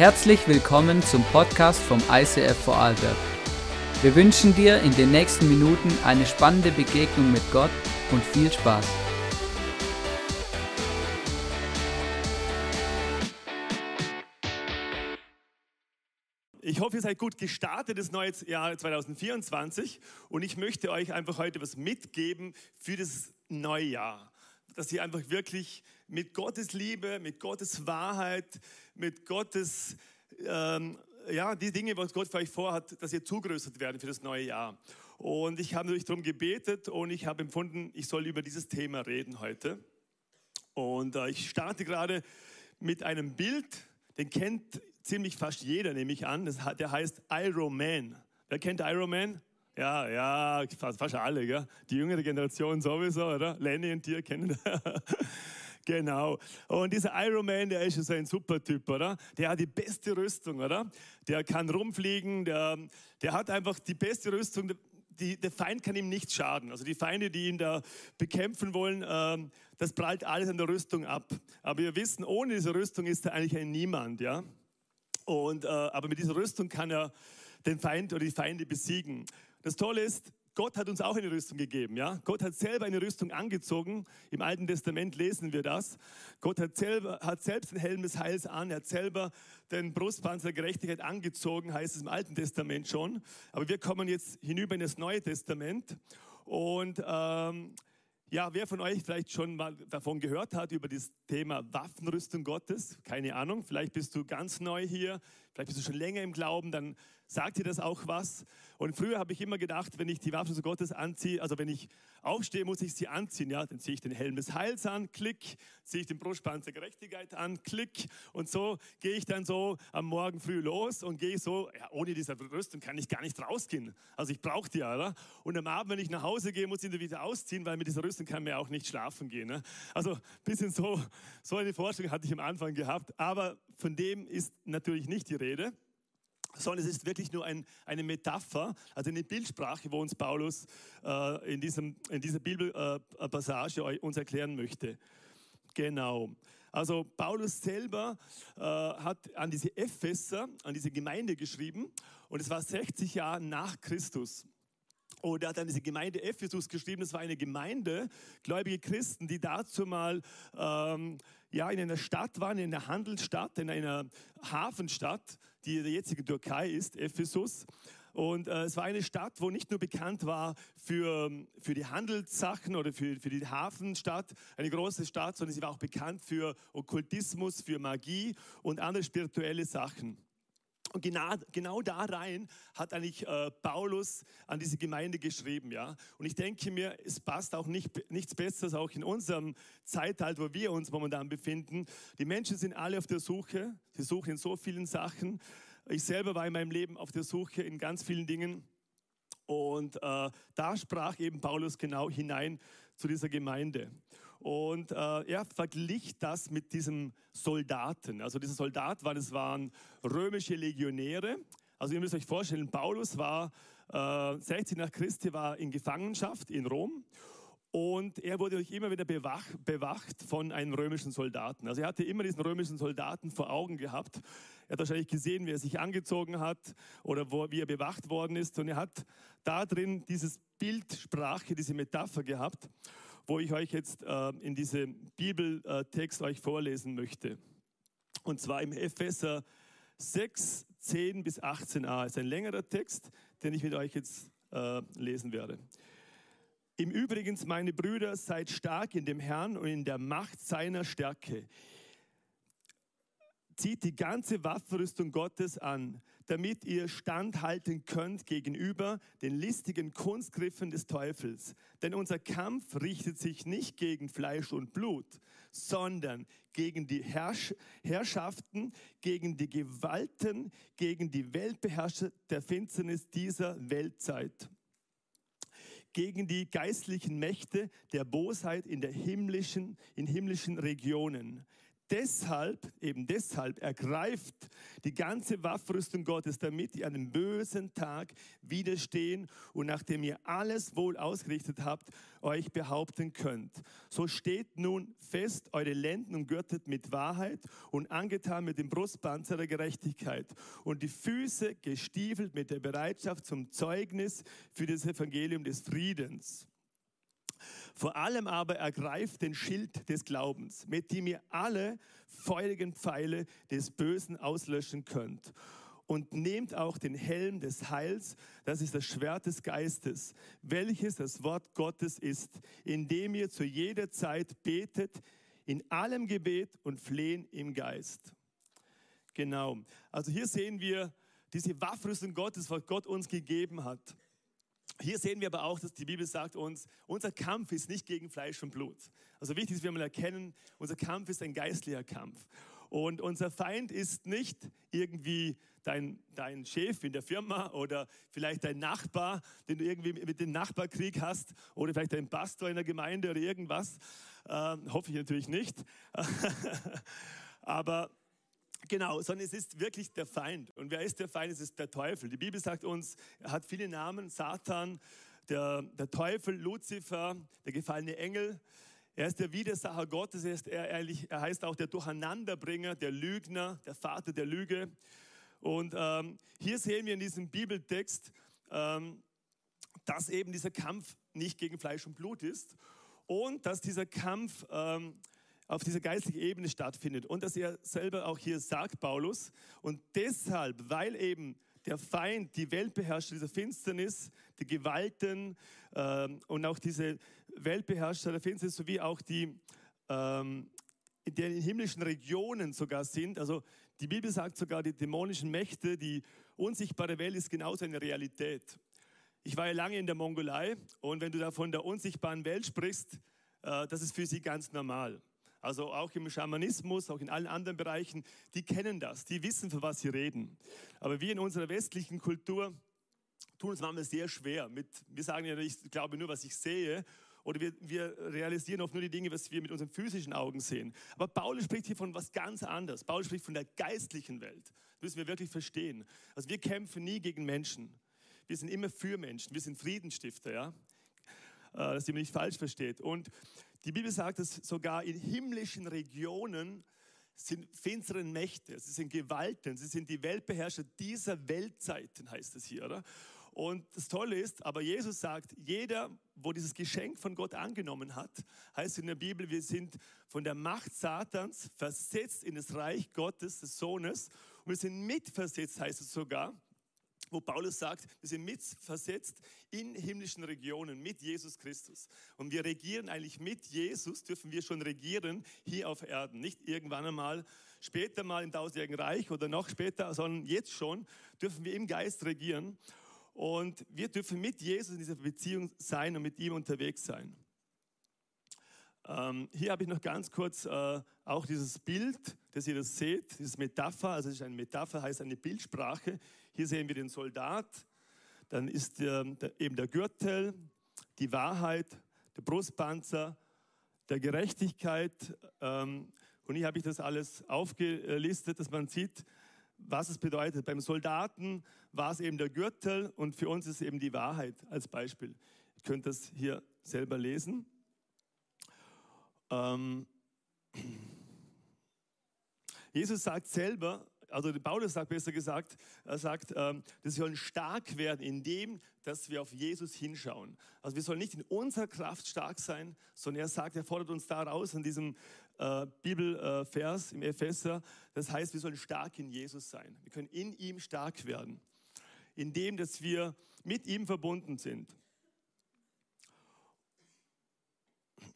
Herzlich willkommen zum Podcast vom ICF Vorarlberg. Wir wünschen dir in den nächsten Minuten eine spannende Begegnung mit Gott und viel Spaß. Ich hoffe, ihr seid gut gestartet, das neue Jahr 2024. Und ich möchte euch einfach heute was mitgeben für das neue Jahr. Dass ihr einfach wirklich mit Gottes Liebe, mit Gottes Wahrheit, mit Gottes, ähm, ja, die Dinge, was Gott für euch vorhat, dass ihr zugerüstet werden für das neue Jahr. Und ich habe natürlich darum gebetet und ich habe empfunden, ich soll über dieses Thema reden heute. Und äh, ich starte gerade mit einem Bild, den kennt ziemlich fast jeder, nehme ich an. Das, der heißt Iron Man. Wer kennt Iron Man? Ja, ja, fast, fast alle, gell? Die jüngere Generation sowieso, oder? Lenny und dir kennen Genau. Und dieser Iron Man, der ist so ein super Typ, oder? Der hat die beste Rüstung, oder? Der kann rumfliegen, der, der hat einfach die beste Rüstung. Die, der Feind kann ihm nicht schaden. Also die Feinde, die ihn da bekämpfen wollen, ähm, das prallt alles an der Rüstung ab. Aber wir wissen, ohne diese Rüstung ist er eigentlich ein Niemand, ja? Und, äh, aber mit dieser Rüstung kann er den Feind oder die Feinde besiegen. Das Tolle ist, Gott hat uns auch eine Rüstung gegeben. Ja? Gott hat selber eine Rüstung angezogen. Im Alten Testament lesen wir das. Gott hat, selber, hat selbst den Helm des Heils an. Er hat selber den Brustpanzer der Gerechtigkeit angezogen, heißt es im Alten Testament schon. Aber wir kommen jetzt hinüber in das Neue Testament. Und ähm, ja, wer von euch vielleicht schon mal davon gehört hat, über das Thema Waffenrüstung Gottes, keine Ahnung, vielleicht bist du ganz neu hier, vielleicht bist du schon länger im Glauben, dann sagt dir das auch was. Und früher habe ich immer gedacht, wenn ich die Waffe Gottes anziehe, also wenn ich aufstehe, muss ich sie anziehen. Ja, dann ziehe ich den Helm des Heils an, klick, ziehe ich den Brustpanzer Gerechtigkeit an, klick. Und so gehe ich dann so am Morgen früh los und gehe so, ja, ohne diese Rüstung kann ich gar nicht rausgehen. Also ich brauche die, oder? Und am Abend, wenn ich nach Hause gehe, muss ich die wieder ausziehen, weil mit dieser Rüstung kann man ja auch nicht schlafen gehen. Ne? Also ein bisschen so, so eine Vorstellung hatte ich am Anfang gehabt. Aber von dem ist natürlich nicht die Rede sondern es ist wirklich nur ein, eine Metapher, also eine Bildsprache, wo uns Paulus äh, in, diesem, in dieser Bibelpassage äh, uns erklären möchte. Genau. Also Paulus selber äh, hat an diese Epheser, an diese Gemeinde geschrieben und es war 60 Jahre nach Christus. Und er hat an diese Gemeinde Ephesus geschrieben. Das war eine Gemeinde, gläubige Christen, die dazu mal ähm, ja, in einer Stadt waren, in einer Handelsstadt, in einer Hafenstadt, die der jetzige Türkei ist, Ephesus. Und äh, es war eine Stadt, wo nicht nur bekannt war für, für die Handelssachen oder für, für die Hafenstadt, eine große Stadt, sondern sie war auch bekannt für Okkultismus, für Magie und andere spirituelle Sachen. Und genau, genau da rein hat eigentlich äh, Paulus an diese Gemeinde geschrieben. Ja? Und ich denke mir, es passt auch nicht, nichts Besseres auch in unserem Zeitalter, wo wir uns momentan befinden. Die Menschen sind alle auf der Suche. Sie suchen in so vielen Sachen. Ich selber war in meinem Leben auf der Suche in ganz vielen Dingen. Und äh, da sprach eben Paulus genau hinein zu dieser Gemeinde. Und äh, er verglich das mit diesem Soldaten. Also dieser Soldat war, das waren römische Legionäre. Also ihr müsst euch vorstellen, Paulus war äh, 60 nach Christi, war in Gefangenschaft in Rom. Und er wurde immer wieder bewach, bewacht von einem römischen Soldaten. Also er hatte immer diesen römischen Soldaten vor Augen gehabt. Er hat wahrscheinlich gesehen, wie er sich angezogen hat oder wo, wie er bewacht worden ist. Und er hat da drin dieses Bildsprache, diese Metapher gehabt wo ich euch jetzt äh, in diesem Bibeltext euch vorlesen möchte. Und zwar im Epheser 6, 10 bis 18a. Es ist ein längerer Text, den ich mit euch jetzt äh, lesen werde. Im Übrigen, meine Brüder, seid stark in dem Herrn und in der Macht seiner Stärke. Zieht die ganze Waffenrüstung Gottes an, damit ihr standhalten könnt gegenüber den listigen Kunstgriffen des Teufels. Denn unser Kampf richtet sich nicht gegen Fleisch und Blut, sondern gegen die Herrsch Herrschaften, gegen die Gewalten, gegen die Weltbeherrscher der Finsternis dieser Weltzeit gegen die geistlichen Mächte der Bosheit in, der himmlischen, in himmlischen Regionen. Deshalb, eben deshalb, ergreift die ganze Waffrüstung Gottes, damit ihr dem bösen Tag widerstehen und nachdem ihr alles wohl ausgerichtet habt, euch behaupten könnt. So steht nun fest eure Lenden umgürtet mit Wahrheit und angetan mit dem Brustpanzer der Gerechtigkeit und die Füße gestiefelt mit der Bereitschaft zum Zeugnis für das Evangelium des Friedens. Vor allem aber ergreift den Schild des Glaubens, mit dem ihr alle feurigen Pfeile des Bösen auslöschen könnt. Und nehmt auch den Helm des Heils, das ist das Schwert des Geistes, welches das Wort Gottes ist, indem ihr zu jeder Zeit betet, in allem Gebet und Flehen im Geist. Genau. Also hier sehen wir diese Waffrüstung Gottes, was Gott uns gegeben hat. Hier sehen wir aber auch, dass die Bibel sagt uns, unser Kampf ist nicht gegen Fleisch und Blut. Also wichtig ist, wir mal erkennen, unser Kampf ist ein geistlicher Kampf. Und unser Feind ist nicht irgendwie dein, dein Chef in der Firma oder vielleicht dein Nachbar, den du irgendwie mit dem Nachbarkrieg hast oder vielleicht dein Pastor in der Gemeinde oder irgendwas. Ähm, hoffe ich natürlich nicht. aber Genau, sondern es ist wirklich der Feind. Und wer ist der Feind? Es ist der Teufel. Die Bibel sagt uns, er hat viele Namen. Satan, der, der Teufel, Luzifer, der gefallene Engel. Er ist der Widersacher Gottes. Er, ist, er, er heißt auch der Durcheinanderbringer, der Lügner, der Vater der Lüge. Und ähm, hier sehen wir in diesem Bibeltext, ähm, dass eben dieser Kampf nicht gegen Fleisch und Blut ist und dass dieser Kampf ähm, auf dieser geistlichen Ebene stattfindet. Und dass er selber auch hier sagt, Paulus, und deshalb, weil eben der Feind, die Weltbeherrscher dieser Finsternis, die Gewalten ähm, und auch diese Weltbeherrscher der Finsternis sowie auch die, ähm, in den himmlischen Regionen sogar sind. Also die Bibel sagt sogar, die dämonischen Mächte, die unsichtbare Welt ist genauso eine Realität. Ich war ja lange in der Mongolei und wenn du da von der unsichtbaren Welt sprichst, äh, das ist für sie ganz normal also auch im Schamanismus, auch in allen anderen Bereichen, die kennen das, die wissen, für was sie reden. Aber wir in unserer westlichen Kultur tun es manchmal sehr schwer. Mit, wir sagen ja, ich glaube nur, was ich sehe. Oder wir, wir realisieren oft nur die Dinge, was wir mit unseren physischen Augen sehen. Aber Paulus spricht hier von was ganz anderes. Paulus spricht von der geistlichen Welt. Das müssen wir wirklich verstehen. Also wir kämpfen nie gegen Menschen. Wir sind immer für Menschen. Wir sind Friedensstifter, ja. Äh, dass ihr mich nicht falsch versteht. Und die Bibel sagt, dass sogar in himmlischen Regionen sind finsteren Mächte, sie sind Gewalten, sie sind die Weltbeherrscher dieser Weltzeiten, heißt es hier, oder? Und das Tolle ist, aber Jesus sagt, jeder, wo dieses Geschenk von Gott angenommen hat, heißt in der Bibel, wir sind von der Macht Satans versetzt in das Reich Gottes, des Sohnes. Und wir sind mitversetzt, heißt es sogar, wo Paulus sagt, wir sind mitversetzt in himmlischen Regionen mit Jesus Christus. Und wir regieren eigentlich mit Jesus, dürfen wir schon regieren hier auf Erden. Nicht irgendwann einmal, später mal im tausendjährigen Reich oder noch später, sondern jetzt schon dürfen wir im Geist regieren. Und wir dürfen mit Jesus in dieser Beziehung sein und mit ihm unterwegs sein. Ähm, hier habe ich noch ganz kurz äh, auch dieses Bild, das ihr das seht, dieses Metapher, also es ist eine Metapher, heißt eine Bildsprache. Hier sehen wir den Soldat, dann ist der, der, eben der Gürtel, die Wahrheit, der Brustpanzer, der Gerechtigkeit. Ähm, und hier habe ich das alles aufgelistet, dass man sieht, was es bedeutet. Beim Soldaten war es eben der Gürtel und für uns ist es eben die Wahrheit als Beispiel. Ihr könnt das hier selber lesen. Ähm, Jesus sagt selber, also Paulus sagt besser gesagt, er sagt, ähm, wir sollen stark werden in dem, dass wir auf Jesus hinschauen. Also wir sollen nicht in unserer Kraft stark sein, sondern er sagt, er fordert uns da raus in diesem äh, Bibelvers im Epheser. Das heißt, wir sollen stark in Jesus sein. Wir können in ihm stark werden, in dem, dass wir mit ihm verbunden sind.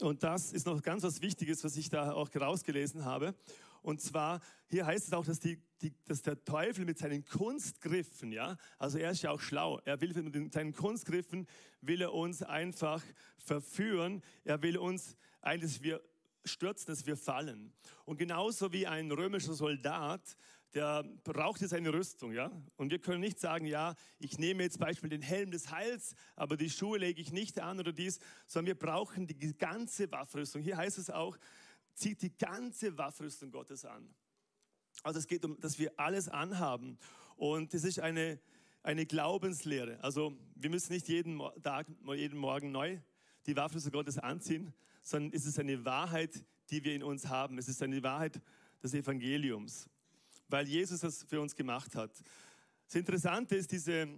Und das ist noch ganz was Wichtiges, was ich da auch rausgelesen habe. Und zwar, hier heißt es auch, dass, die, die, dass der Teufel mit seinen Kunstgriffen, ja, also er ist ja auch schlau, er will mit seinen Kunstgriffen, will er uns einfach verführen, er will uns eigentlich, wir stürzen, dass wir fallen. Und genauso wie ein römischer Soldat, der braucht jetzt eine Rüstung, ja. Und wir können nicht sagen, ja, ich nehme jetzt Beispiel den Helm des Heils, aber die Schuhe lege ich nicht an oder dies, sondern wir brauchen die ganze Waffenrüstung. Hier heißt es auch, zieht die ganze Waffrüstung Gottes an. Also es geht um, dass wir alles anhaben. Und das ist eine, eine Glaubenslehre. Also wir müssen nicht jeden Tag, jeden Morgen neu die Waffrüstung Gottes anziehen, sondern es ist eine Wahrheit, die wir in uns haben. Es ist eine Wahrheit des Evangeliums, weil Jesus das für uns gemacht hat. Das Interessante ist, diese,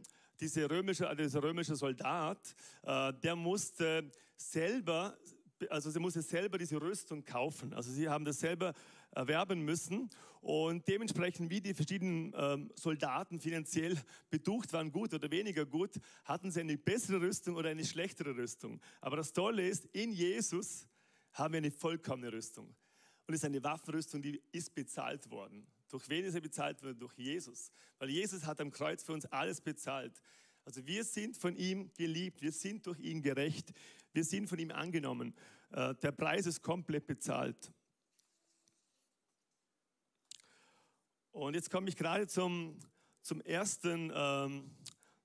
diese römische, dieser römische Soldat, äh, der musste selber also sie musste selber diese Rüstung kaufen. Also sie haben das selber erwerben müssen und dementsprechend, wie die verschiedenen ähm, Soldaten finanziell beducht waren, gut oder weniger gut, hatten sie eine bessere Rüstung oder eine schlechtere Rüstung. Aber das Tolle ist, in Jesus haben wir eine vollkommene Rüstung. Und es ist eine Waffenrüstung, die ist bezahlt worden. Durch wen ist er bezahlt worden? Durch Jesus. Weil Jesus hat am Kreuz für uns alles bezahlt. Also wir sind von ihm geliebt, wir sind durch ihn gerecht, wir sind von ihm angenommen. Äh, der Preis ist komplett bezahlt. Und jetzt komme ich gerade zum, zum, ersten, ähm,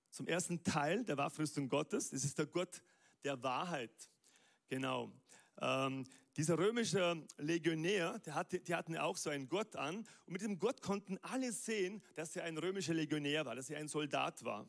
zum ersten Teil der Waffenrüstung Gottes. Das ist der Gott der Wahrheit. Genau. Ähm, dieser römische Legionär, der hatte, die hatten auch so einen Gott an. Und mit diesem Gott konnten alle sehen, dass er ein römischer Legionär war, dass er ein Soldat war.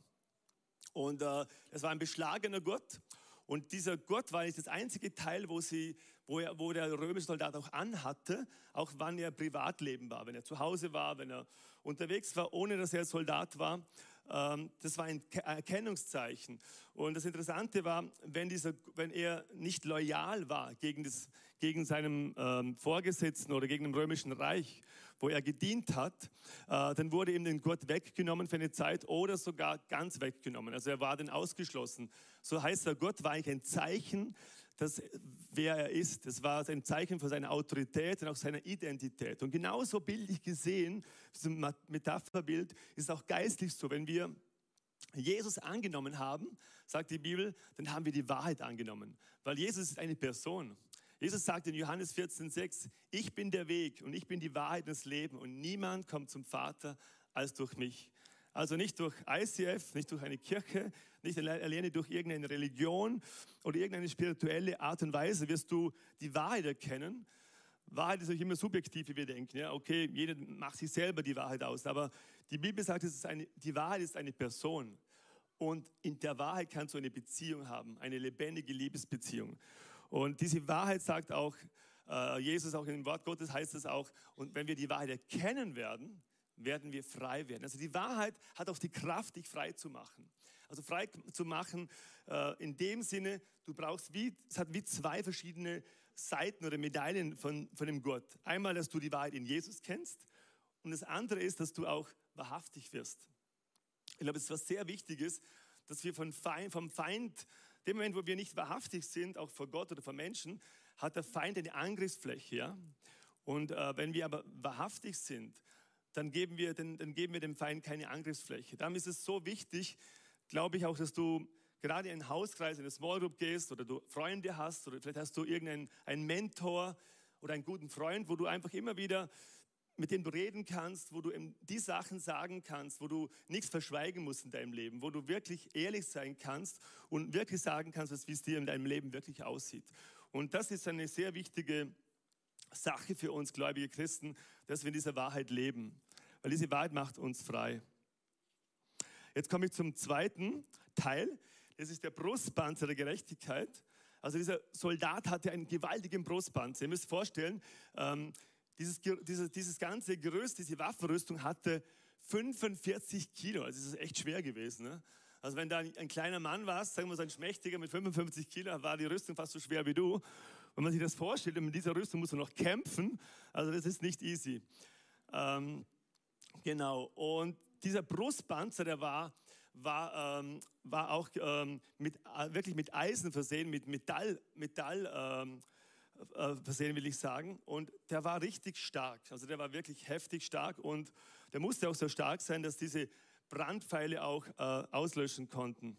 Und äh, das war ein beschlagener Gott. Und dieser Gott war nicht das einzige Teil, wo, sie, wo, er, wo der römische Soldat auch anhatte, auch wann er Privatleben war, wenn er zu Hause war, wenn er unterwegs war, ohne dass er Soldat war. Ähm, das war ein Erkennungszeichen. Und das Interessante war, wenn, dieser, wenn er nicht loyal war gegen, das, gegen seinen ähm, Vorgesetzten oder gegen den römischen Reich, wo er gedient hat, äh, dann wurde ihm den Gott weggenommen für eine Zeit oder sogar ganz weggenommen. Also er war dann ausgeschlossen. So heißt er, Gott war eigentlich ein Zeichen, dass, wer er ist. Das war ein Zeichen von seiner Autorität und auch seiner Identität. Und genauso bildlich gesehen, diesem Metapherbild, ist auch geistlich so, wenn wir Jesus angenommen haben, sagt die Bibel, dann haben wir die Wahrheit angenommen. Weil Jesus ist eine Person. Jesus sagt in Johannes 14,6, ich bin der Weg und ich bin die Wahrheit des Lebens und niemand kommt zum Vater als durch mich. Also nicht durch ICF, nicht durch eine Kirche, nicht alleine durch irgendeine Religion oder irgendeine spirituelle Art und Weise wirst du die Wahrheit erkennen. Wahrheit ist natürlich immer subjektiv, wie wir denken. Ja, okay, jeder macht sich selber die Wahrheit aus. Aber die Bibel sagt, es ist eine, die Wahrheit ist eine Person. Und in der Wahrheit kannst du eine Beziehung haben, eine lebendige Liebesbeziehung. Und diese Wahrheit sagt auch, äh, Jesus auch im Wort Gottes heißt es auch, und wenn wir die Wahrheit erkennen werden, werden wir frei werden. Also die Wahrheit hat auch die Kraft, dich frei zu machen. Also frei zu machen äh, in dem Sinne, du brauchst wie, es hat wie zwei verschiedene Seiten oder Medaillen von, von dem Gott. Einmal, dass du die Wahrheit in Jesus kennst und das andere ist, dass du auch wahrhaftig wirst. Ich glaube, es ist was sehr Wichtiges, dass wir von Feind, vom Feind, dem Moment, wo wir nicht wahrhaftig sind, auch vor Gott oder vor Menschen, hat der Feind eine Angriffsfläche. Ja? Und äh, wenn wir aber wahrhaftig sind, dann geben, wir, dann, dann geben wir dem Feind keine Angriffsfläche. Darum ist es so wichtig, glaube ich auch, dass du gerade in einen Hauskreis, in eine Small Group gehst oder du Freunde hast oder vielleicht hast du irgendeinen einen Mentor oder einen guten Freund, wo du einfach immer wieder mit dem du reden kannst, wo du die Sachen sagen kannst, wo du nichts verschweigen musst in deinem Leben, wo du wirklich ehrlich sein kannst und wirklich sagen kannst, wie es dir in deinem Leben wirklich aussieht. Und das ist eine sehr wichtige Sache für uns gläubige Christen, dass wir in dieser Wahrheit leben, weil diese Wahrheit macht uns frei. Jetzt komme ich zum zweiten Teil, das ist der Brustpanzer der Gerechtigkeit. Also dieser Soldat hatte einen gewaltigen Brustpanzer. Ihr müsst vorstellen, ähm, dieses, dieses, dieses ganze Gerüst, diese Waffenrüstung hatte 45 Kilo. Also es ist echt schwer gewesen. Ne? Also wenn da ein kleiner Mann warst, sagen wir so ein Schmächtiger mit 55 Kilo, war die Rüstung fast so schwer wie du. Wenn man sich das vorstellt, mit dieser Rüstung muss man noch kämpfen. Also das ist nicht easy. Ähm, genau. Und dieser Brustpanzer, der war, war, ähm, war auch ähm, mit, äh, wirklich mit Eisen versehen, mit Metall, Metall ähm, äh, versehen, will ich sagen. Und der war richtig stark. Also der war wirklich heftig stark und der musste auch so stark sein, dass diese Brandpfeile auch äh, auslöschen konnten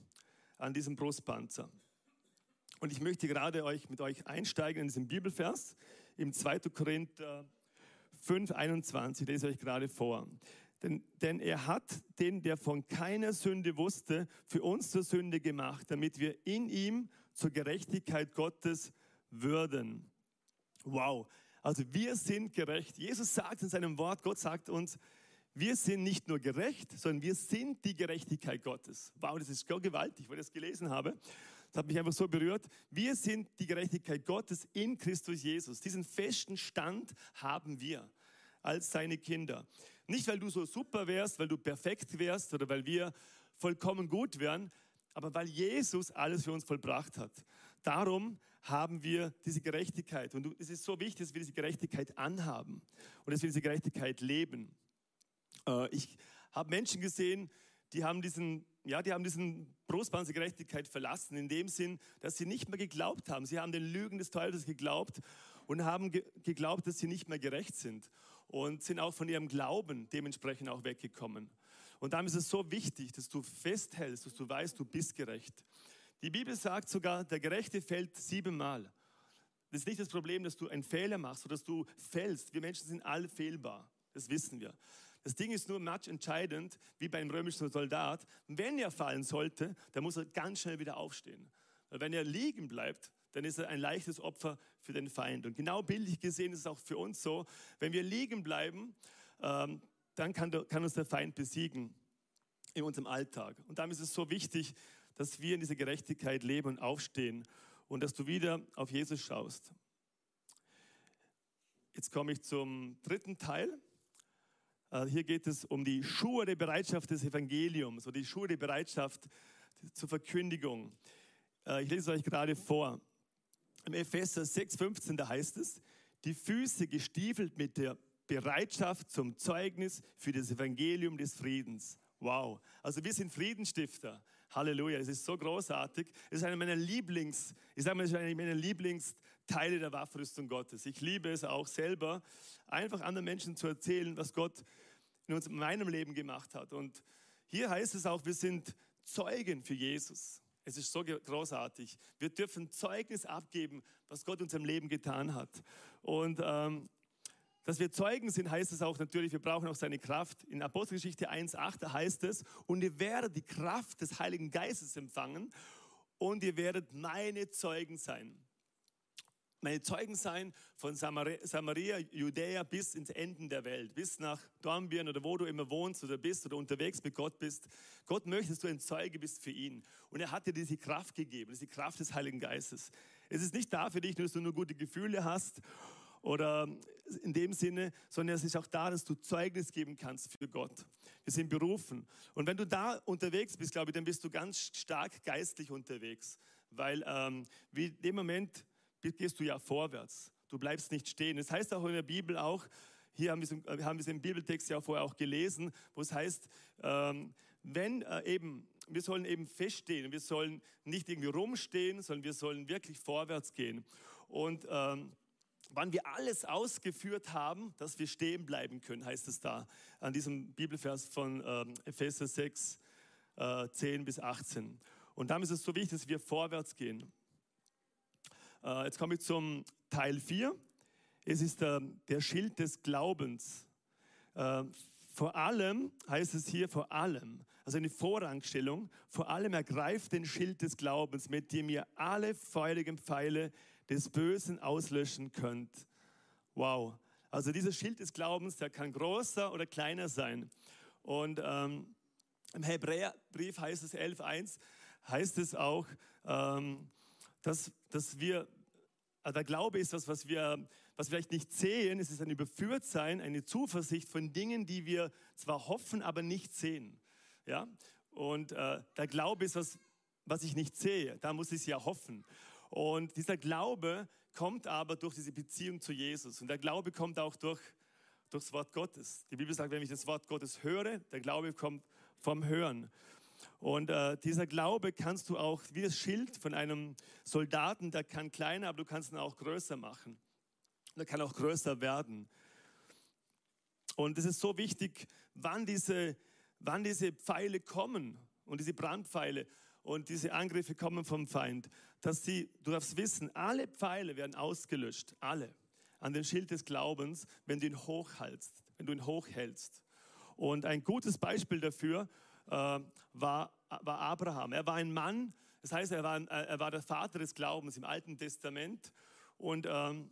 an diesem Brustpanzer. Und ich möchte gerade euch, mit euch einsteigen in diesen Bibelvers im 2. Korinther 5, 21, lese euch gerade vor. Denn, denn er hat den, der von keiner Sünde wusste, für uns zur Sünde gemacht, damit wir in ihm zur Gerechtigkeit Gottes würden. Wow. Also wir sind gerecht. Jesus sagt in seinem Wort, Gott sagt uns, wir sind nicht nur gerecht, sondern wir sind die Gerechtigkeit Gottes. Wow, das ist gewaltig, weil ich das gelesen habe. Das hat mich einfach so berührt. Wir sind die Gerechtigkeit Gottes in Christus Jesus. Diesen festen Stand haben wir als seine Kinder. Nicht, weil du so super wärst, weil du perfekt wärst oder weil wir vollkommen gut wären, aber weil Jesus alles für uns vollbracht hat. Darum haben wir diese Gerechtigkeit. Und es ist so wichtig, dass wir diese Gerechtigkeit anhaben und dass wir diese Gerechtigkeit leben. Äh, ich habe Menschen gesehen, die haben diesen, ja, die haben diesen Brustbahn der Gerechtigkeit verlassen, in dem Sinn, dass sie nicht mehr geglaubt haben. Sie haben den Lügen des Teufels geglaubt und haben geglaubt, dass sie nicht mehr gerecht sind und sind auch von ihrem Glauben dementsprechend auch weggekommen. Und darum ist es so wichtig, dass du festhältst, dass du weißt, du bist gerecht. Die Bibel sagt sogar, der Gerechte fällt siebenmal. Das ist nicht das Problem, dass du einen Fehler machst oder dass du fällst. Wir Menschen sind alle fehlbar. Das wissen wir. Das Ding ist nur match entscheidend, wie bei einem römischen Soldat. Wenn er fallen sollte, dann muss er ganz schnell wieder aufstehen. Weil wenn er liegen bleibt, dann ist er ein leichtes Opfer für den Feind. Und genau bildlich gesehen ist es auch für uns so, wenn wir liegen bleiben, ähm, dann kann, kann uns der Feind besiegen in unserem Alltag. Und darum ist es so wichtig, dass wir in dieser Gerechtigkeit leben und aufstehen und dass du wieder auf Jesus schaust. Jetzt komme ich zum dritten Teil. Äh, hier geht es um die Schuhe der Bereitschaft des Evangeliums oder die Schuhe der Bereitschaft zur Verkündigung. Äh, ich lese es euch gerade vor. Im Epheser 6,15, da heißt es, die Füße gestiefelt mit der Bereitschaft zum Zeugnis für das Evangelium des Friedens. Wow. Also wir sind Friedenstifter. Halleluja. Es ist so großartig. Es ist einer meiner Lieblings, ich sage mal, es ist einer meiner Lieblingsteile der Waffenrüstung Gottes. Ich liebe es auch selber, einfach anderen Menschen zu erzählen, was Gott in, uns, in meinem Leben gemacht hat. Und hier heißt es auch, wir sind Zeugen für Jesus. Es ist so großartig. Wir dürfen Zeugnis abgeben, was Gott in unserem Leben getan hat. Und ähm, dass wir Zeugen sind, heißt es auch natürlich, wir brauchen auch seine Kraft. In Apostelgeschichte 1,8 heißt es, und ihr werdet die Kraft des Heiligen Geistes empfangen und ihr werdet meine Zeugen sein. Meine Zeugen sein von Samaria, Judäa bis ins Ende der Welt, bis nach Dornbirn oder wo du immer wohnst oder bist oder unterwegs mit Gott bist. Gott möchte, dass du ein Zeuge bist für ihn. Und er hat dir diese Kraft gegeben, das ist die Kraft des Heiligen Geistes. Es ist nicht da für dich, dass du nur gute Gefühle hast oder in dem Sinne, sondern es ist auch da, dass du Zeugnis geben kannst für Gott. Wir sind berufen. Und wenn du da unterwegs bist, glaube ich, dann bist du ganz stark geistlich unterwegs, weil ähm, wie in dem Moment gehst du ja vorwärts. Du bleibst nicht stehen. Das heißt auch in der Bibel auch, hier haben wir es, haben wir es im Bibeltext ja vorher auch gelesen, wo es heißt, ähm, wenn äh, eben, wir sollen eben feststehen, wir sollen nicht irgendwie rumstehen, sondern wir sollen wirklich vorwärts gehen. Und ähm, wann wir alles ausgeführt haben, dass wir stehen bleiben können, heißt es da an diesem Bibelvers von ähm, Epheser 6, äh, 10 bis 18. Und darum ist es so wichtig, dass wir vorwärts gehen. Äh, jetzt komme ich zum Teil 4. Es ist der, der Schild des Glaubens. Äh, vor allem heißt es hier vor allem, also eine Vorrangstellung, vor allem ergreift den Schild des Glaubens, mit dem ihr alle feurigen Pfeile des Bösen auslöschen könnt. Wow. Also dieser Schild des Glaubens, der kann größer oder kleiner sein. Und ähm, im Hebräerbrief heißt es 11.1, heißt es auch, ähm, dass, dass wir, also der Glaube ist das, was wir, was wir vielleicht nicht sehen, es ist ein Überführtsein, eine Zuversicht von Dingen, die wir zwar hoffen, aber nicht sehen. Ja? Und äh, der Glaube ist was, was ich nicht sehe, da muss ich es ja hoffen. Und dieser Glaube kommt aber durch diese Beziehung zu Jesus. Und der Glaube kommt auch durch, das Wort Gottes. Die Bibel sagt, wenn ich das Wort Gottes höre, der Glaube kommt vom Hören. Und äh, dieser Glaube kannst du auch, wie das Schild von einem Soldaten, der kann kleiner, aber du kannst ihn auch größer machen. Der kann auch größer werden. Und es ist so wichtig, wann diese, wann diese Pfeile kommen und diese Brandpfeile und diese Angriffe kommen vom Feind, dass sie, du darfst wissen, alle Pfeile werden ausgelöscht, alle, an den Schild des Glaubens, wenn du ihn hochhältst, wenn du ihn hochhältst. Und ein gutes Beispiel dafür war, war Abraham. Er war ein Mann, das heißt, er war, er war der Vater des Glaubens im Alten Testament und ähm,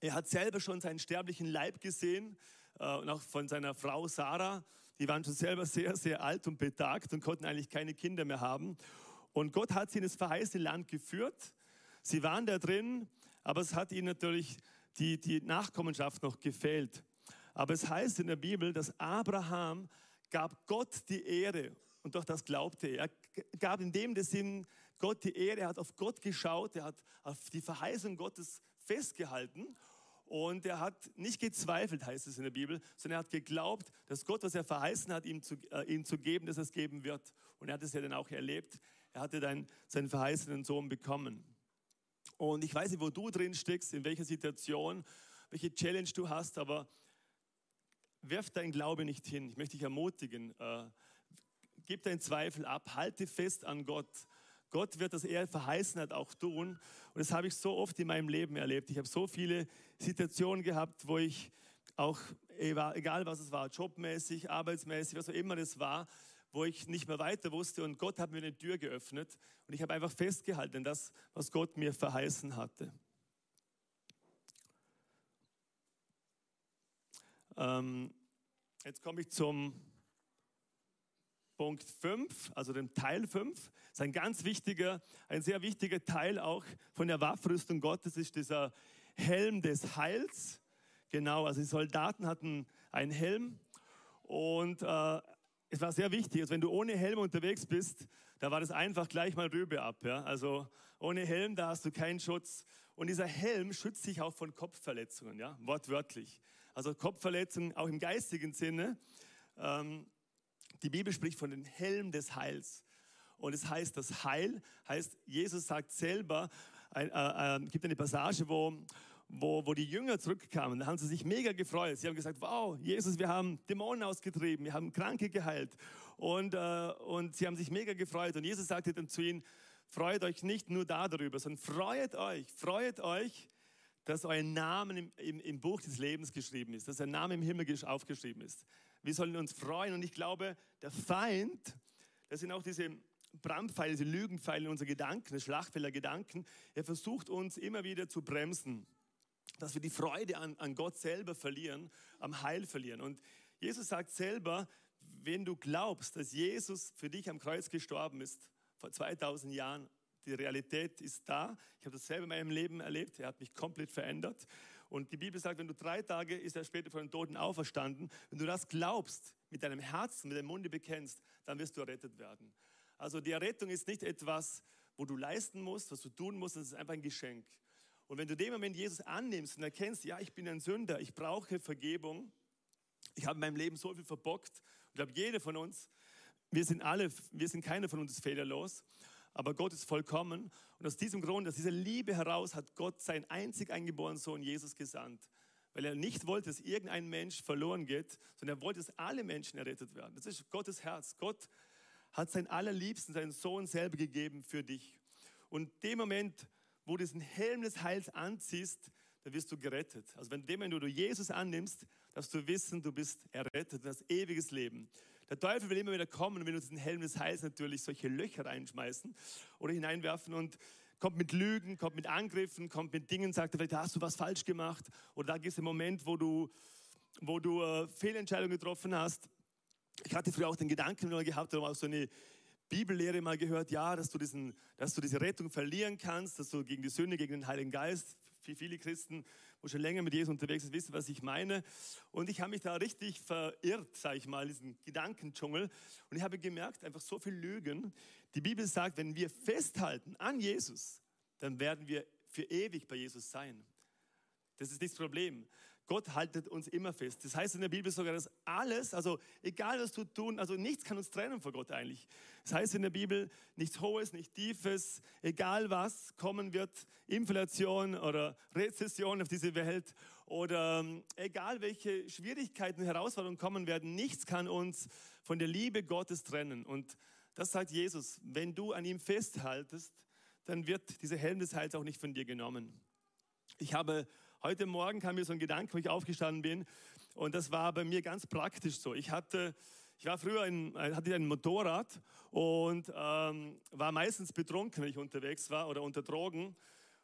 Er hat selber schon seinen sterblichen Leib gesehen, äh, und auch von seiner Frau Sarah. Die waren schon selber sehr, sehr alt und betagt und konnten eigentlich keine Kinder mehr haben. Und Gott hat sie in das verheißene Land geführt. Sie waren da drin, aber es hat ihnen natürlich die, die Nachkommenschaft noch gefehlt. Aber es heißt in der Bibel, dass Abraham gab Gott die Ehre und durch das glaubte er. Er gab in dem Sinn Gott die Ehre, er hat auf Gott geschaut, er hat auf die Verheißung Gottes festgehalten und er hat nicht gezweifelt, heißt es in der Bibel, sondern er hat geglaubt, dass Gott, was er verheißen hat, ihm zu, äh, ihm zu geben, dass er es geben wird. Und er hat es ja dann auch erlebt. Er hatte dann seinen verheißenen Sohn bekommen. Und ich weiß nicht, wo du drin steckst, in welcher Situation, welche Challenge du hast, aber werf deinen Glaube nicht hin. Ich möchte dich ermutigen. Äh, gib deinen Zweifel ab, halte fest an Gott. Gott wird, das er verheißen hat, auch tun. Und das habe ich so oft in meinem Leben erlebt. Ich habe so viele Situationen gehabt, wo ich auch, egal was es war, jobmäßig, arbeitsmäßig, was auch immer das war, wo ich nicht mehr weiter wusste und Gott hat mir eine Tür geöffnet und ich habe einfach festgehalten das, was Gott mir verheißen hatte. Ähm, jetzt komme ich zum Punkt 5, also dem Teil 5. Das ist ein ganz wichtiger, ein sehr wichtiger Teil auch von der Waffenrüstung Gottes, ist dieser Helm des Heils. Genau, also die Soldaten hatten einen Helm und äh, es war sehr wichtig, also wenn du ohne Helm unterwegs bist, da war das einfach gleich mal Rübe ab. Ja? Also ohne Helm, da hast du keinen Schutz. Und dieser Helm schützt dich auch von Kopfverletzungen, ja? wortwörtlich. Also Kopfverletzungen auch im geistigen Sinne. Ähm, die Bibel spricht von dem Helm des Heils. Und es heißt, das Heil heißt, Jesus sagt selber, äh, äh, gibt eine Passage, wo, wo, wo die Jünger zurückkamen. Da haben sie sich mega gefreut. Sie haben gesagt, wow, Jesus, wir haben Dämonen ausgetrieben, wir haben Kranke geheilt. Und, äh, und sie haben sich mega gefreut. Und Jesus sagte dann zu ihnen, freut euch nicht nur darüber, sondern freut euch, freut euch, dass euer Name im, im, im Buch des Lebens geschrieben ist, dass euer Name im Himmel aufgeschrieben ist. Wir sollen uns freuen. Und ich glaube, der Feind, das sind auch diese Brandpfeile, diese Lügenpfeile in unseren Gedanken, das Gedanken. Er versucht uns immer wieder zu bremsen, dass wir die Freude an, an Gott selber verlieren, am Heil verlieren. Und Jesus sagt selber, wenn du glaubst, dass Jesus für dich am Kreuz gestorben ist, vor 2000 Jahren, die Realität ist da. Ich habe das selber in meinem Leben erlebt. Er hat mich komplett verändert. Und die Bibel sagt, wenn du drei Tage ist er später von den Toten auferstanden. Wenn du das glaubst, mit deinem Herzen, mit deinem Munde bekennst, dann wirst du errettet werden. Also die Errettung ist nicht etwas, wo du leisten musst, was du tun musst, es ist einfach ein Geschenk. Und wenn du dem Moment Jesus annimmst und erkennst, ja, ich bin ein Sünder, ich brauche Vergebung, ich habe in meinem Leben so viel verbockt, ich glaube, jeder von uns, wir sind alle, wir sind keiner von uns fehlerlos, aber Gott ist vollkommen. Und aus diesem Grund, aus dieser Liebe heraus, hat Gott seinen einzig eingeborenen Sohn Jesus gesandt. Weil er nicht wollte, dass irgendein Mensch verloren geht, sondern er wollte, dass alle Menschen errettet werden. Das ist Gottes Herz. Gott hat seinen allerliebsten, seinen Sohn selber gegeben für dich. Und dem Moment, wo du diesen Helm des Heils anziehst, dann wirst du gerettet. Also wenn dem, wenn du Jesus annimmst, darfst du wissen, du bist errettet, du hast ewiges Leben. Der Teufel will immer wieder kommen und will uns den Helm des Heils natürlich solche Löcher reinschmeißen oder hineinwerfen und kommt mit Lügen, kommt mit Angriffen, kommt mit Dingen, sagt vielleicht, hast du was falsch gemacht? Oder da gibt es einen Moment, wo du, wo du äh, Fehlentscheidungen getroffen hast. Ich hatte früher auch den Gedanken mal gehabt, oder auch so eine Bibellehre mal gehört, ja, dass du, diesen, dass du diese Rettung verlieren kannst, dass du gegen die Sünde, gegen den Heiligen Geist, wie viele Christen, wo schon länger mit Jesus unterwegs sind, wissen, was ich meine. Und ich habe mich da richtig verirrt, sage ich mal, diesen Gedankendschungel. Und ich habe gemerkt, einfach so viel Lügen. Die Bibel sagt, wenn wir festhalten an Jesus, dann werden wir für ewig bei Jesus sein. Das ist nicht das Problem. Gott haltet uns immer fest. Das heißt in der Bibel sogar, dass alles, also egal was du tun, also nichts kann uns trennen von Gott eigentlich. Das heißt in der Bibel, nichts Hohes, nichts Tiefes, egal was kommen wird, Inflation oder Rezession auf diese Welt oder ähm, egal welche Schwierigkeiten, Herausforderungen kommen werden, nichts kann uns von der Liebe Gottes trennen. Und das sagt Jesus, wenn du an ihm festhaltest, dann wird dieser Helm des Heils auch nicht von dir genommen. Ich habe Heute Morgen kam mir so ein Gedanke, wo ich aufgestanden bin. Und das war bei mir ganz praktisch so. Ich hatte, ich war früher ein, hatte ein Motorrad und ähm, war meistens betrunken, wenn ich unterwegs war oder unter Drogen.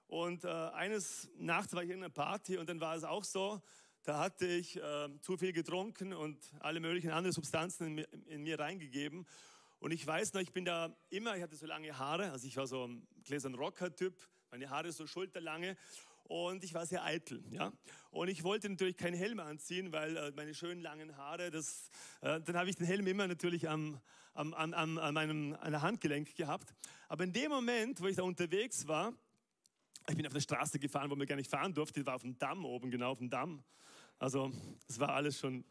Und äh, eines Nachts war ich in einer Party und dann war es auch so, da hatte ich äh, zu viel getrunken und alle möglichen anderen Substanzen in mir, in mir, reingegeben. Und ich weiß noch, ich bin da immer, ich hatte so lange Haare, also ich war so ein gläsern Rocker-Typ, meine Haare so schulterlange und ich war sehr eitel. Ja? Und ich wollte natürlich keinen Helm anziehen, weil äh, meine schönen langen Haare, das, äh, dann habe ich den Helm immer natürlich am, am, am, am, an meinem an der Handgelenk gehabt. Aber in dem Moment, wo ich da unterwegs war, ich bin auf der Straße gefahren, wo man gar nicht fahren durfte, die war auf dem Damm oben, genau auf dem Damm. Also es war alles schon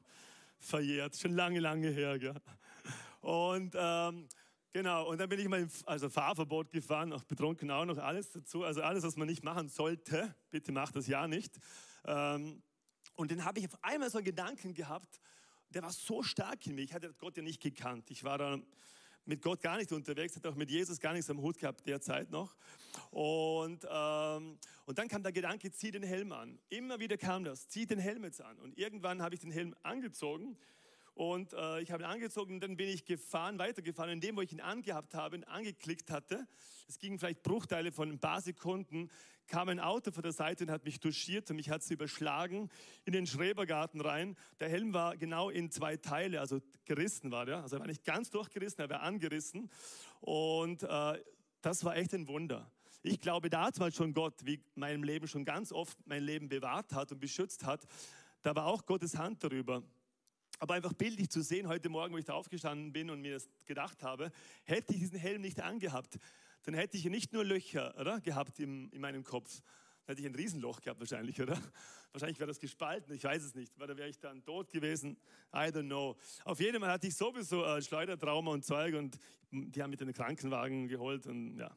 verjährt, schon lange, lange her. Gell? Und ähm, genau, und dann bin ich mal also Fahrverbot gefahren, auch betrunken auch noch alles dazu. Also alles, was man nicht machen sollte, bitte macht das ja nicht. Ähm, und dann habe ich auf einmal so einen Gedanken gehabt, der war so stark in mir. Ich hatte Gott ja nicht gekannt. Ich war da mit Gott gar nicht unterwegs, hat auch mit Jesus gar nichts am Hut gehabt derzeit noch. Und, ähm, und dann kam der Gedanke, zieh den Helm an. Immer wieder kam das, zieh den Helm jetzt an. Und irgendwann habe ich den Helm angezogen und äh, ich habe ihn angezogen und dann bin ich gefahren, weitergefahren. In dem, wo ich ihn angehabt habe, ihn angeklickt hatte, es ging vielleicht Bruchteile von ein paar Sekunden, kam ein Auto von der Seite und hat mich touchiert und mich hat es überschlagen in den Schrebergarten rein. Der Helm war genau in zwei Teile, also gerissen war der. Also er war nicht ganz durchgerissen, er war angerissen. Und äh, das war echt ein Wunder. Ich glaube, da hat mal schon Gott, wie meinem Leben schon ganz oft mein Leben bewahrt hat und beschützt hat, da war auch Gottes Hand darüber. Aber einfach bildlich zu sehen, heute Morgen, wo ich da aufgestanden bin und mir das gedacht habe, hätte ich diesen Helm nicht angehabt, dann hätte ich nicht nur Löcher oder, gehabt im, in meinem Kopf, dann hätte ich ein Riesenloch gehabt wahrscheinlich, oder? Wahrscheinlich wäre das gespalten, ich weiß es nicht. Oder wäre ich dann tot gewesen? I don't know. Auf jeden Fall hatte ich sowieso äh, Schleudertrauma und Zeug und die haben mit den Krankenwagen geholt und ja,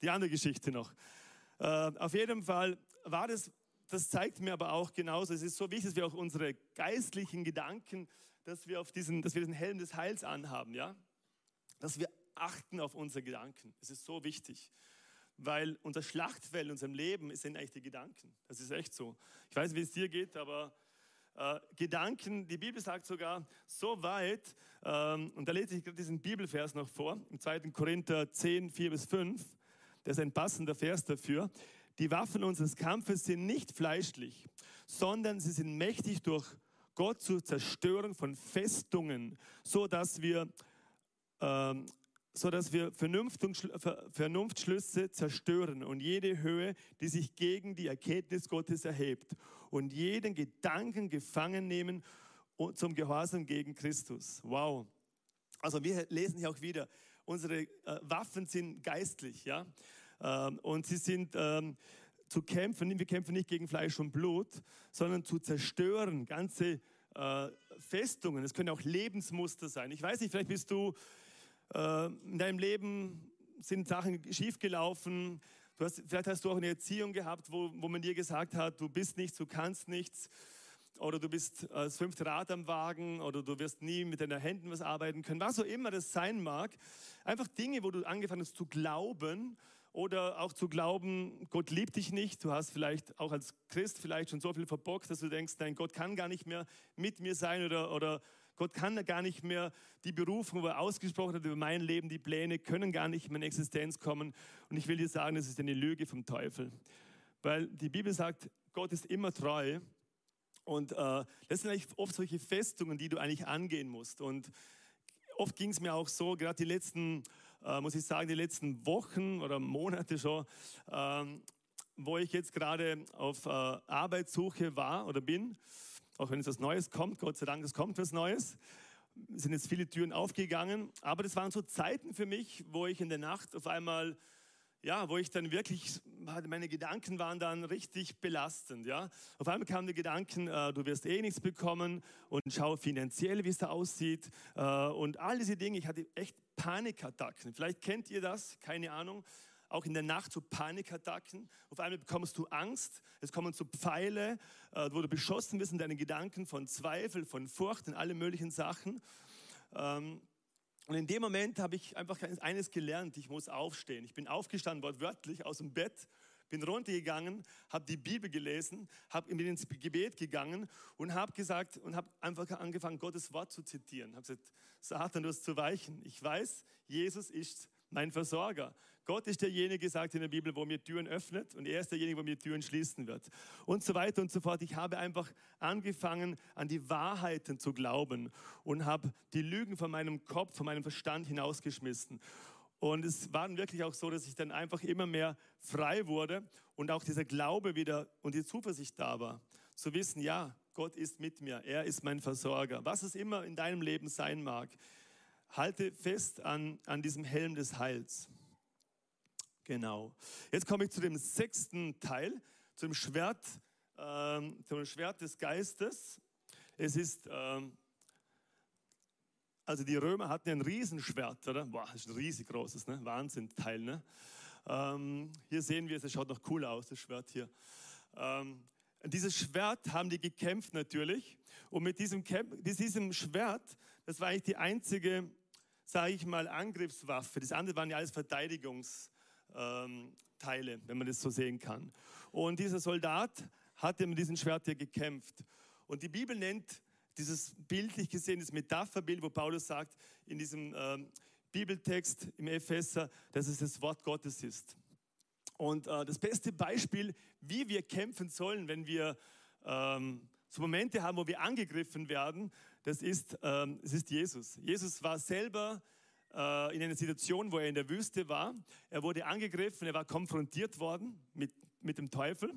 die andere Geschichte noch. Äh, auf jeden Fall war das das zeigt mir aber auch genauso, es ist so wichtig, dass wir auch unsere geistlichen Gedanken, dass wir auf diesen, dass wir diesen Helm des Heils anhaben, ja? Dass wir achten auf unsere Gedanken. Es ist so wichtig. Weil unser Schlachtfeld in unserem Leben sind eigentlich die Gedanken. Das ist echt so. Ich weiß nicht, wie es dir geht, aber äh, Gedanken, die Bibel sagt sogar so weit, ähm, und da lese ich gerade diesen Bibelvers noch vor, im 2. Korinther 10, 4 bis 5, das ist ein passender Vers dafür. Die Waffen unseres Kampfes sind nicht fleischlich, sondern sie sind mächtig durch Gott zur Zerstörung von Festungen, so dass wir, ähm, so dass wir Vernunftschlüsse zerstören und jede Höhe, die sich gegen die Erkenntnis Gottes erhebt und jeden Gedanken gefangen nehmen zum Gehorsam gegen Christus. Wow. Also wir lesen hier auch wieder, unsere äh, Waffen sind geistlich, ja. Ähm, und sie sind ähm, zu kämpfen, wir kämpfen nicht gegen Fleisch und Blut, sondern zu zerstören ganze äh, Festungen. Es können auch Lebensmuster sein. Ich weiß nicht, vielleicht bist du äh, in deinem Leben sind Sachen schiefgelaufen. Du hast, vielleicht hast du auch eine Erziehung gehabt, wo, wo man dir gesagt hat, du bist nichts, du kannst nichts. Oder du bist das fünfte Rad am Wagen oder du wirst nie mit deinen Händen was arbeiten können. Was auch immer das sein mag. Einfach Dinge, wo du angefangen hast zu glauben oder auch zu glauben, Gott liebt dich nicht. Du hast vielleicht auch als Christ vielleicht schon so viel verbockt, dass du denkst, nein, Gott kann gar nicht mehr mit mir sein oder, oder Gott kann gar nicht mehr die Berufung, wo er ausgesprochen hat über mein Leben, die Pläne können gar nicht in Existenz kommen. Und ich will dir sagen, das ist eine Lüge vom Teufel. Weil die Bibel sagt, Gott ist immer treu. Und äh, das sind eigentlich oft solche Festungen, die du eigentlich angehen musst. Und oft ging es mir auch so, gerade die letzten äh, muss ich sagen, die letzten Wochen oder Monate schon, ähm, wo ich jetzt gerade auf äh, Arbeitssuche war oder bin, auch wenn es was Neues kommt, Gott sei Dank, es kommt was Neues, sind jetzt viele Türen aufgegangen, aber das waren so Zeiten für mich, wo ich in der Nacht auf einmal ja, wo ich dann wirklich, meine Gedanken waren dann richtig belastend, ja. Auf einmal kamen die Gedanken, äh, du wirst eh nichts bekommen und schau finanziell, wie es da aussieht äh, und all diese Dinge. Ich hatte echt Panikattacken. Vielleicht kennt ihr das, keine Ahnung. Auch in der Nacht so Panikattacken. Auf einmal bekommst du Angst. Es kommen so Pfeile, äh, wo du beschossen wirst in deinen Gedanken von Zweifel, von Furcht und alle möglichen Sachen. Ähm, und in dem Moment habe ich einfach eines gelernt, ich muss aufstehen. Ich bin aufgestanden, wortwörtlich aus dem Bett, bin runtergegangen, habe die Bibel gelesen, habe ins Gebet gegangen und habe gesagt und habe einfach angefangen, Gottes Wort zu zitieren. Habe gesagt, Satan, du hast zu weichen. Ich weiß, Jesus ist mein Versorger. Gott ist derjenige, sagt in der Bibel, wo mir Türen öffnet und er ist derjenige, wo mir Türen schließen wird. Und so weiter und so fort. Ich habe einfach angefangen, an die Wahrheiten zu glauben und habe die Lügen von meinem Kopf, von meinem Verstand hinausgeschmissen. Und es war wirklich auch so, dass ich dann einfach immer mehr frei wurde und auch dieser Glaube wieder und die Zuversicht da war. Zu wissen, ja, Gott ist mit mir, er ist mein Versorger. Was es immer in deinem Leben sein mag, halte fest an, an diesem Helm des Heils. Genau. Jetzt komme ich zu dem sechsten Teil, zum Schwert, ähm, zum Schwert des Geistes. Es ist, ähm, also die Römer hatten ein Riesenschwert, oder? Boah, das ist ein riesig großes, ne? Wahnsinn-Teil, ne? Ähm, hier sehen wir es, es schaut noch cool aus, das Schwert hier. Ähm, dieses Schwert haben die gekämpft natürlich. Und mit diesem, diesem Schwert, das war eigentlich die einzige, sage ich mal, Angriffswaffe. Das andere waren ja alles Verteidigungsteile, ähm, wenn man das so sehen kann. Und dieser Soldat hatte mit diesem Schwert hier gekämpft. Und die Bibel nennt dieses bildlich gesehen, das Metapherbild, wo Paulus sagt in diesem ähm, Bibeltext im Epheser, dass es das Wort Gottes ist. Und äh, das beste Beispiel, wie wir kämpfen sollen, wenn wir ähm, so Momente haben, wo wir angegriffen werden, das ist, ähm, es ist Jesus. Jesus war selber äh, in einer Situation, wo er in der Wüste war. Er wurde angegriffen, er war konfrontiert worden mit, mit dem Teufel.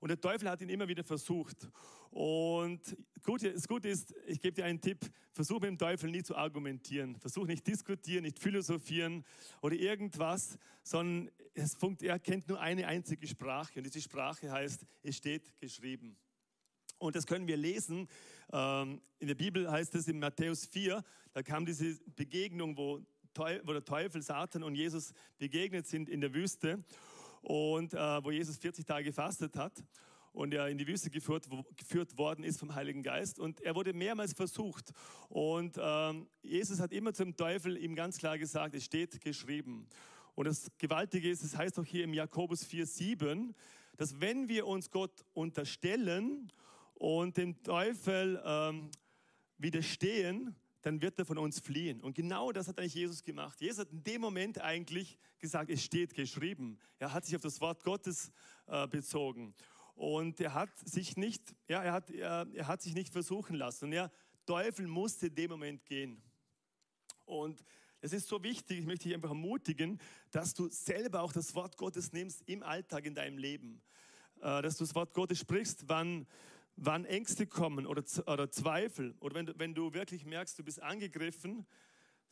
Und der Teufel hat ihn immer wieder versucht. Und gut, das Gute ist, ich gebe dir einen Tipp, versuch mit dem Teufel nie zu argumentieren. Versuch nicht diskutieren, nicht philosophieren oder irgendwas, sondern es funkt, er kennt nur eine einzige Sprache. Und diese Sprache heißt, es steht geschrieben. Und das können wir lesen. Ähm, in der Bibel heißt es in Matthäus 4, da kam diese Begegnung, wo der Teufel, Satan und Jesus begegnet sind in der Wüste und äh, wo Jesus 40 Tage gefastet hat und er in die Wüste geführt, geführt worden ist vom Heiligen Geist. Und er wurde mehrmals versucht. Und ähm, Jesus hat immer zum Teufel ihm ganz klar gesagt, es steht geschrieben. Und das Gewaltige ist, es das heißt auch hier im Jakobus 4,7, dass wenn wir uns Gott unterstellen und dem Teufel ähm, widerstehen, dann wird er von uns fliehen. Und genau das hat eigentlich Jesus gemacht. Jesus hat in dem Moment eigentlich gesagt, es steht geschrieben. Er hat sich auf das Wort Gottes äh, bezogen. Und er hat sich nicht, ja, er hat, er, er hat sich nicht versuchen lassen. Und der Teufel musste in dem Moment gehen. Und es ist so wichtig, ich möchte dich einfach ermutigen, dass du selber auch das Wort Gottes nimmst im Alltag in deinem Leben. Äh, dass du das Wort Gottes sprichst, wann, wann Ängste kommen oder, oder Zweifel oder wenn du, wenn du wirklich merkst, du bist angegriffen,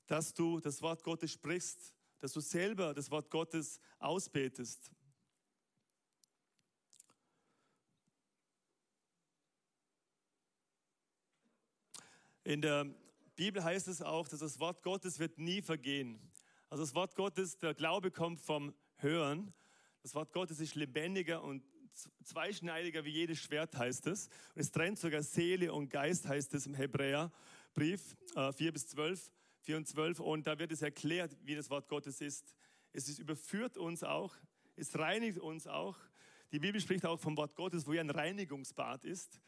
dass du das Wort Gottes sprichst, dass du selber das Wort Gottes ausbetest. In der Bibel heißt es auch, dass das Wort Gottes wird nie vergehen. Also das Wort Gottes, der Glaube kommt vom Hören. Das Wort Gottes ist lebendiger und zweischneidiger wie jedes Schwert, heißt es. Und es trennt sogar Seele und Geist, heißt es im Hebräerbrief äh, 4 bis 12, 4 und 12. Und da wird es erklärt, wie das Wort Gottes ist. Es ist, überführt uns auch, es reinigt uns auch. Die Bibel spricht auch vom Wort Gottes, wo ja ein Reinigungsbad ist.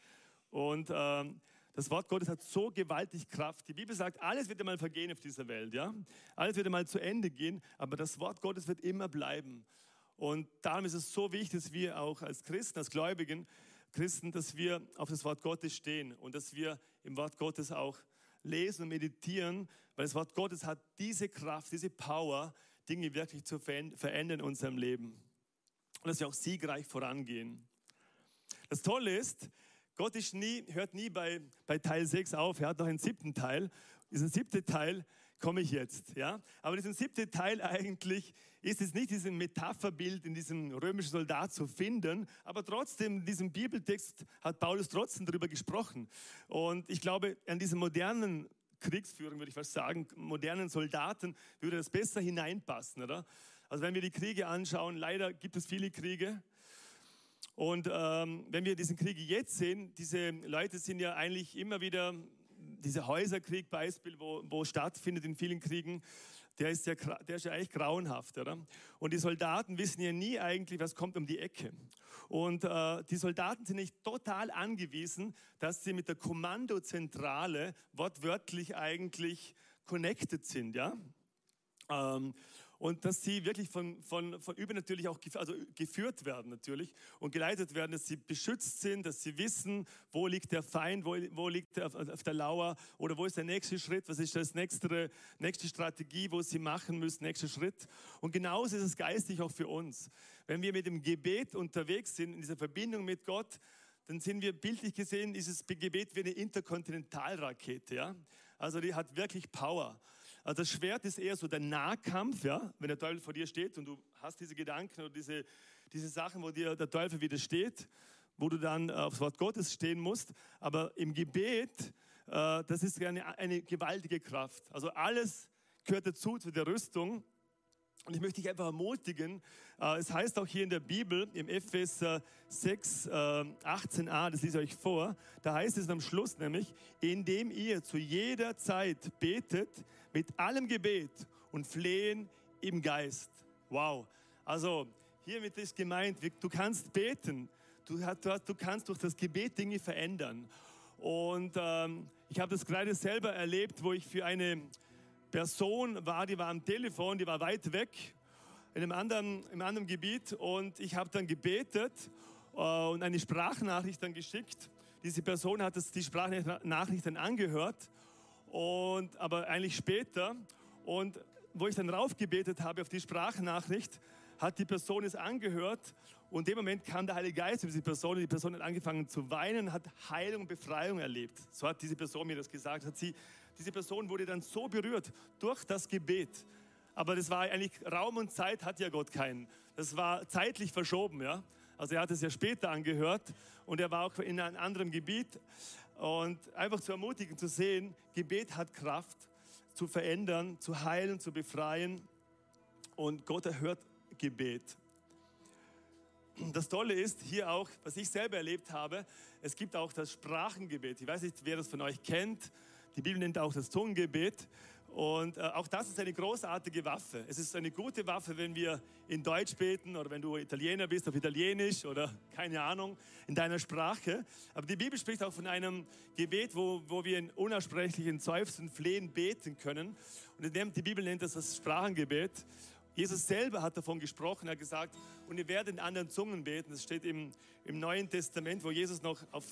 Und ähm, das Wort Gottes hat so gewaltig Kraft. Die Bibel sagt, alles wird einmal vergehen auf dieser Welt, ja? Alles wird einmal zu Ende gehen, aber das Wort Gottes wird immer bleiben. Und darum ist es so wichtig, dass wir auch als Christen, als Gläubigen Christen, dass wir auf das Wort Gottes stehen und dass wir im Wort Gottes auch lesen und meditieren, weil das Wort Gottes hat diese Kraft, diese Power, Dinge wirklich zu verändern in unserem Leben. Und dass wir auch siegreich vorangehen. Das Tolle ist, Gott ist nie, hört nie bei, bei Teil 6 auf, er hat noch einen siebten Teil. Diesen siebten Teil komme ich jetzt. Ja? Aber diesen siebten Teil eigentlich ist es nicht diesem Metapherbild in diesem römischen Soldat zu finden, aber trotzdem, in diesem Bibeltext hat Paulus trotzdem darüber gesprochen. Und ich glaube, an diese modernen Kriegsführung, würde ich fast sagen, modernen Soldaten, würde das besser hineinpassen, oder? Also wenn wir die Kriege anschauen, leider gibt es viele Kriege. Und ähm, wenn wir diesen Krieg jetzt sehen, diese Leute sind ja eigentlich immer wieder dieser Häuserkrieg Beispiel, wo, wo stattfindet in vielen Kriegen, der ist, ja, der ist ja eigentlich grauenhaft. Oder? Und die Soldaten wissen ja nie eigentlich, was kommt um die Ecke. Und äh, die Soldaten sind nicht total angewiesen, dass sie mit der Kommandozentrale wortwörtlich eigentlich connected sind. Ja? Ähm, und dass sie wirklich von, von, von übernatürlich auch also geführt werden natürlich und geleitet werden, dass sie beschützt sind, dass sie wissen, wo liegt der Feind, wo, wo liegt er auf, auf, der Lauer oder wo ist der nächste Schritt, was ist das nächste, nächste Strategie, wo sie machen müssen, nächster Schritt. Und genauso ist es geistig auch für uns. Wenn wir mit dem Gebet unterwegs sind, in dieser Verbindung mit Gott, dann sind wir bildlich gesehen, ist das Gebet wie eine Interkontinentalrakete. Ja? Also die hat wirklich Power. Also das Schwert ist eher so der Nahkampf, ja, wenn der Teufel vor dir steht und du hast diese Gedanken oder diese, diese Sachen, wo dir der Teufel widersteht, wo du dann aufs Wort Gottes stehen musst. Aber im Gebet, äh, das ist eine, eine gewaltige Kraft. Also alles gehört dazu zu der Rüstung. Und ich möchte dich einfach ermutigen, äh, es heißt auch hier in der Bibel, im Epheser 6, 18a, äh, das lese ich euch vor, da heißt es am Schluss nämlich, indem ihr zu jeder Zeit betet, mit allem Gebet und Flehen im Geist. Wow. Also hiermit ist gemeint, du kannst beten, du, du kannst durch das Gebet Dinge verändern. Und ähm, ich habe das gerade selber erlebt, wo ich für eine Person war, die war am Telefon, die war weit weg, in einem anderen, im anderen Gebiet. Und ich habe dann gebetet äh, und eine Sprachnachricht dann geschickt. Diese Person hat das, die Sprachnachricht dann angehört und aber eigentlich später. Und wo ich dann raufgebetet habe auf die Sprachnachricht, hat die Person es angehört und in dem Moment kam der Heilige Geist über diese Person und die Person hat angefangen zu weinen, hat Heilung und Befreiung erlebt. So hat diese Person mir das gesagt. Hat sie, diese Person wurde dann so berührt durch das Gebet. Aber das war eigentlich Raum und Zeit hat ja Gott keinen. Das war zeitlich verschoben, ja. Also er hat es ja später angehört und er war auch in einem anderen Gebiet. Und einfach zu ermutigen, zu sehen, Gebet hat Kraft zu verändern, zu heilen, zu befreien. Und Gott erhört Gebet. Das Tolle ist hier auch, was ich selber erlebt habe, es gibt auch das Sprachengebet. Ich weiß nicht, wer das von euch kennt. Die Bibel nennt auch das Zungengebet. Und äh, auch das ist eine großartige Waffe. Es ist eine gute Waffe, wenn wir in Deutsch beten oder wenn du Italiener bist, auf Italienisch oder keine Ahnung, in deiner Sprache. Aber die Bibel spricht auch von einem Gebet, wo, wo wir in unaussprechlichen Seufzen, Flehen beten können. Und die Bibel nennt das das Sprachengebet. Jesus selber hat davon gesprochen, er hat gesagt, und ihr werdet in anderen Zungen beten. Das steht im, im Neuen Testament, wo Jesus noch, auf,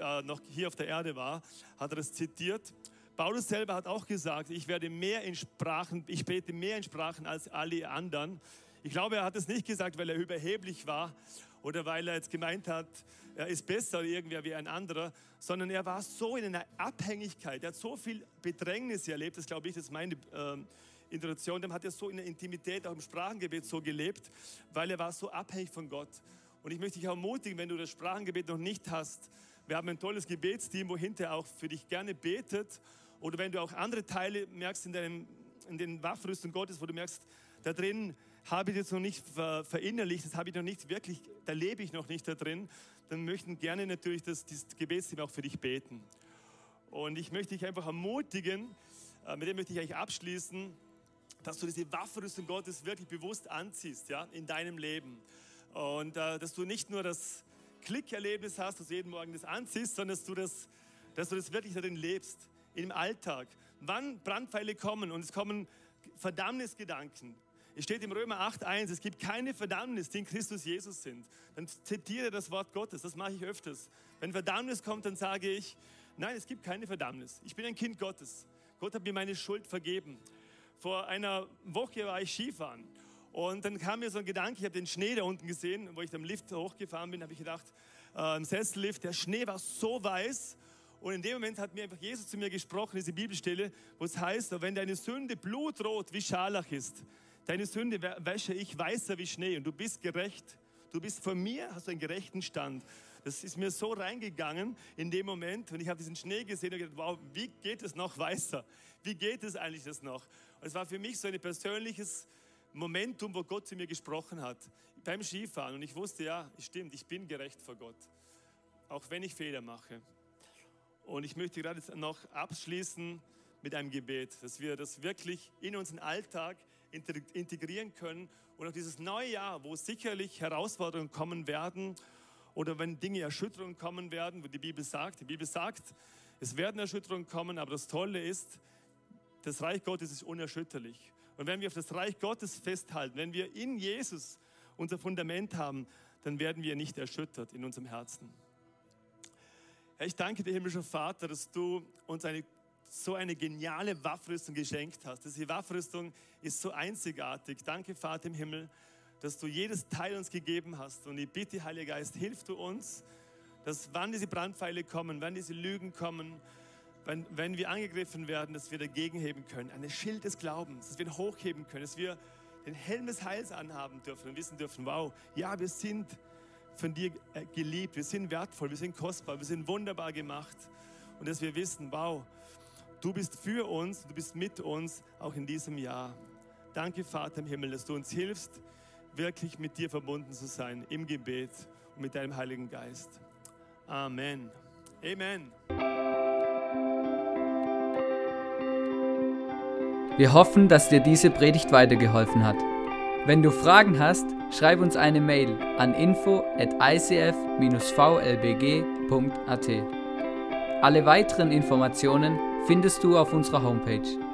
äh, noch hier auf der Erde war, hat er das zitiert. Paulus selber hat auch gesagt, ich werde mehr in Sprachen, ich bete mehr in Sprachen als alle anderen. Ich glaube, er hat es nicht gesagt, weil er überheblich war oder weil er jetzt gemeint hat, er ist besser irgendwer wie ein anderer, sondern er war so in einer Abhängigkeit, er hat so viel Bedrängnis erlebt, das glaube ich, das ist meine äh, Intuition, dem hat er so in der Intimität auch im Sprachengebet so gelebt, weil er war so abhängig von Gott. Und ich möchte dich ermutigen, wenn du das Sprachengebet noch nicht hast, wir haben ein tolles Gebetsteam, wo hinterher auch für dich gerne betet oder wenn du auch andere Teile merkst in, deinem, in den Waffenrüstung Gottes, wo du merkst, da drin habe ich jetzt noch nicht verinnerlicht, das habe ich noch nicht wirklich, da lebe ich noch nicht da drin, dann möchten gerne natürlich das, das Gebetsteam auch für dich beten. Und ich möchte dich einfach ermutigen, äh, mit dem möchte ich eigentlich abschließen, dass du diese Waffenrüstung Gottes wirklich bewusst anziehst ja, in deinem Leben. Und äh, dass du nicht nur das Klickerlebnis hast, dass du jeden Morgen das anziehst, sondern dass du das, dass du das wirklich darin lebst im Alltag. Wann Brandpfeile kommen und es kommen Verdammnisgedanken. Es steht im Römer 8,1, es gibt keine Verdammnis, die in Christus Jesus sind. Dann zitiere das Wort Gottes, das mache ich öfters. Wenn Verdammnis kommt, dann sage ich, nein, es gibt keine Verdammnis. Ich bin ein Kind Gottes. Gott hat mir meine Schuld vergeben. Vor einer Woche war ich Skifahren und dann kam mir so ein Gedanke, ich habe den Schnee da unten gesehen, wo ich am Lift hochgefahren bin, habe ich gedacht, äh, im Sessellift, der Schnee war so weiß und in dem Moment hat mir einfach Jesus zu mir gesprochen, diese Bibelstelle, wo es heißt, wenn deine Sünde blutrot wie Scharlach ist, deine Sünde wäsche ich weißer wie Schnee und du bist gerecht. Du bist von mir, hast einen gerechten Stand. Das ist mir so reingegangen in dem Moment und ich habe diesen Schnee gesehen und gedacht, wow, wie geht es noch weißer? Wie geht es eigentlich das noch? Und es war für mich so ein persönliches Momentum, wo Gott zu mir gesprochen hat beim Skifahren und ich wusste, ja, stimmt, ich bin gerecht vor Gott, auch wenn ich Fehler mache. Und ich möchte gerade noch abschließen mit einem Gebet, dass wir das wirklich in unseren Alltag integrieren können und auch dieses neue Jahr, wo sicherlich Herausforderungen kommen werden oder wenn Dinge Erschütterungen kommen werden, wo die Bibel sagt, die Bibel sagt, es werden Erschütterungen kommen, aber das Tolle ist, das Reich Gottes ist unerschütterlich. Und wenn wir auf das Reich Gottes festhalten, wenn wir in Jesus unser Fundament haben, dann werden wir nicht erschüttert in unserem Herzen. Herr, ich danke dir, himmlischer Vater, dass du uns eine, so eine geniale Waffrüstung geschenkt hast. Diese Waffrüstung ist so einzigartig. Danke, Vater im Himmel, dass du jedes Teil uns gegeben hast. Und ich bitte, Heiliger Geist, hilf du uns, dass wann diese Brandpfeile kommen, wann diese Lügen kommen, wenn, wenn wir angegriffen werden, dass wir dagegen heben können. Ein Schild des Glaubens, dass wir ihn hochheben können, dass wir den Helm des Heils anhaben dürfen und wissen dürfen, wow, ja, wir sind von dir äh, geliebt, wir sind wertvoll, wir sind kostbar, wir sind wunderbar gemacht. Und dass wir wissen, wow, du bist für uns, du bist mit uns, auch in diesem Jahr. Danke, Vater im Himmel, dass du uns hilfst, wirklich mit dir verbunden zu sein im Gebet und mit deinem Heiligen Geist. Amen. Amen. Wir hoffen, dass dir diese Predigt weitergeholfen hat. Wenn du Fragen hast, schreib uns eine Mail an info at icf-vlbg.at. Alle weiteren Informationen findest du auf unserer Homepage